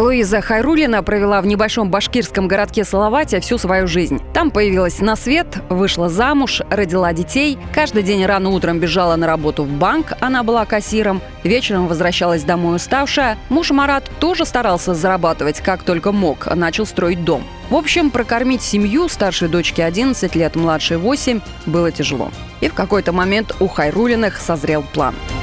Луиза Хайрулина провела в небольшом башкирском городке Салавате всю свою жизнь. Там появилась на свет, вышла замуж, родила детей. Каждый день рано утром бежала на работу в банк, она была кассиром. Вечером возвращалась домой уставшая. Муж Марат тоже старался зарабатывать как только мог, начал строить дом. В общем, прокормить семью старшей дочки 11 лет, младшей 8 было тяжело. И в какой-то момент у Хайрулиных созрел план –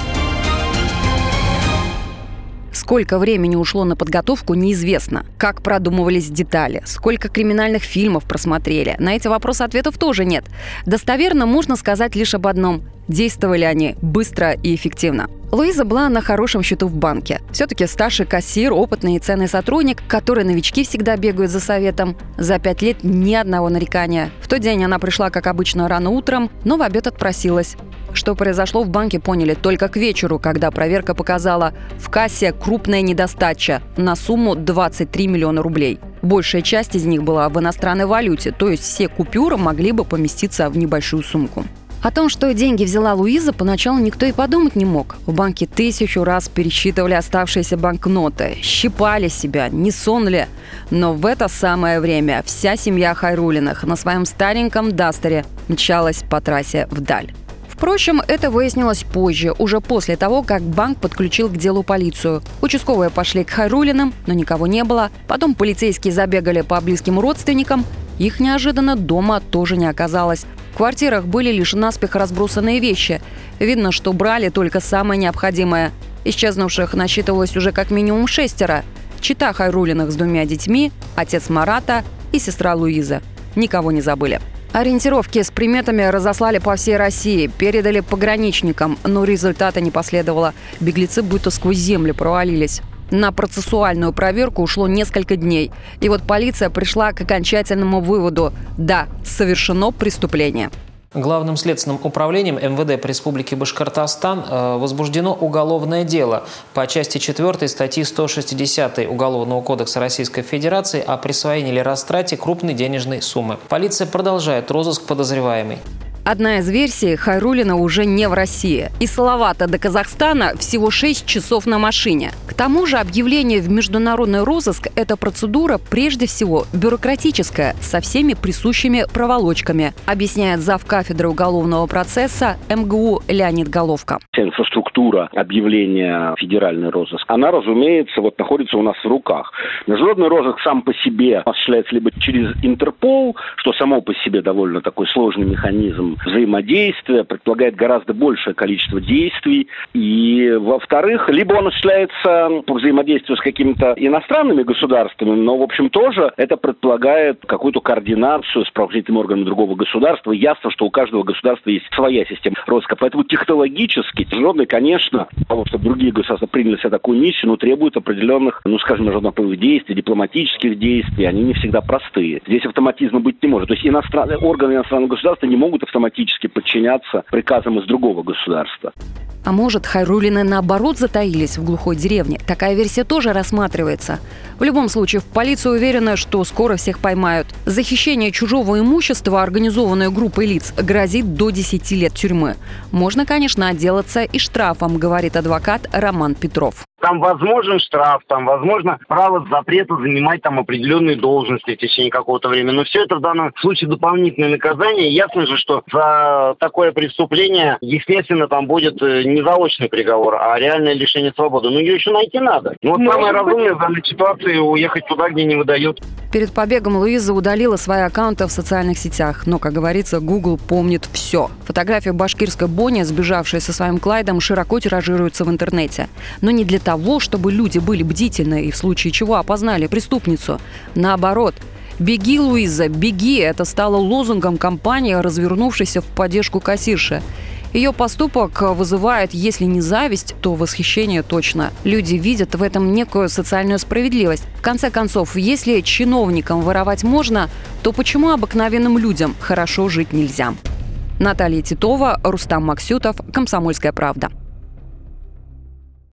Сколько времени ушло на подготовку, неизвестно. Как продумывались детали, сколько криминальных фильмов просмотрели. На эти вопросы ответов тоже нет. Достоверно можно сказать лишь об одном. Действовали они быстро и эффективно. Луиза была на хорошем счету в банке. Все-таки старший кассир, опытный и ценный сотрудник, который новички всегда бегают за советом. За пять лет ни одного нарекания. В тот день она пришла, как обычно, рано утром, но в обед отпросилась. Что произошло в банке, поняли только к вечеру, когда проверка показала в кассе крупная недостача на сумму 23 миллиона рублей. Большая часть из них была в иностранной валюте, то есть все купюры могли бы поместиться в небольшую сумку. О том, что деньги взяла Луиза, поначалу никто и подумать не мог. В банке тысячу раз пересчитывали оставшиеся банкноты, щипали себя, не сон ли. Но в это самое время вся семья Хайрулиных на своем стареньком Дастере мчалась по трассе вдаль. Впрочем, это выяснилось позже, уже после того, как банк подключил к делу полицию. Участковые пошли к Хайрулиным, но никого не было. Потом полицейские забегали по близким родственникам. Их неожиданно дома тоже не оказалось. В квартирах были лишь наспех разбросанные вещи. Видно, что брали только самое необходимое. Исчезнувших насчитывалось уже как минимум шестеро. Чита Хайрулиных с двумя детьми, отец Марата и сестра Луиза. Никого не забыли. Ориентировки с приметами разослали по всей России, передали пограничникам, но результата не последовало. Беглецы будто сквозь землю провалились. На процессуальную проверку ушло несколько дней. И вот полиция пришла к окончательному выводу – да, совершено преступление. Главным следственным управлением МВД по Республике Башкортостан э, возбуждено уголовное дело по части 4 статьи 160 Уголовного кодекса Российской Федерации о присвоении или растрате крупной денежной суммы. Полиция продолжает розыск подозреваемой. Одна из версий – Хайрулина уже не в России. Из Салавата до Казахстана всего 6 часов на машине. К тому же объявление в международный розыск – это процедура прежде всего бюрократическая, со всеми присущими проволочками, объясняет зав. кафедры уголовного процесса МГУ Леонид Головка. Инфраструктура объявления федеральный розыск, она, разумеется, вот находится у нас в руках. Международный розыск сам по себе осуществляется либо через Интерпол, что само по себе довольно такой сложный механизм, взаимодействия, предполагает гораздо большее количество действий. И, во-вторых, либо он осуществляется по взаимодействию с какими-то иностранными государствами, но, в общем, тоже это предполагает какую-то координацию с правоохранительными органами другого государства. Ясно, что у каждого государства есть своя система роска. Поэтому технологически международный, конечно, потому что другие государства приняли себе такую миссию, но требуют определенных, ну, скажем, международных действий, дипломатических действий. Они не всегда простые. Здесь автоматизма быть не может. То есть иностранные, органы иностранного государства не могут автоматизировать автоматически подчиняться приказам из другого государства. А может, Хайрулины наоборот затаились в глухой деревне? Такая версия тоже рассматривается. В любом случае, в полиции уверена, что скоро всех поймают. За хищение чужого имущества, организованной группой лиц, грозит до 10 лет тюрьмы. Можно, конечно, отделаться и штрафом, говорит адвокат Роман Петров. Там возможен штраф, там возможно право запрета занимать там определенные должности в течение какого-то времени. Но все это в данном случае дополнительное наказание. Ясно же, что за такое преступление, естественно, там будет э, не заочный приговор, а реальное лишение свободы. Но ее еще найти надо. Ну вот самое разумное в данной ситуации уехать туда, где не выдают. Перед побегом Луиза удалила свои аккаунты в социальных сетях. Но, как говорится, Google помнит все. Фотография башкирской Бони, сбежавшей со своим Клайдом, широко тиражируется в интернете. Но не для того, чтобы люди были бдительны и в случае чего опознали преступницу. Наоборот, «Беги, Луиза, беги!» – это стало лозунгом кампании, развернувшейся в поддержку кассирши. Ее поступок вызывает, если не зависть, то восхищение точно. Люди видят в этом некую социальную справедливость. В конце концов, если чиновникам воровать можно, то почему обыкновенным людям хорошо жить нельзя? Наталья Титова, Рустам Максютов, «Комсомольская правда».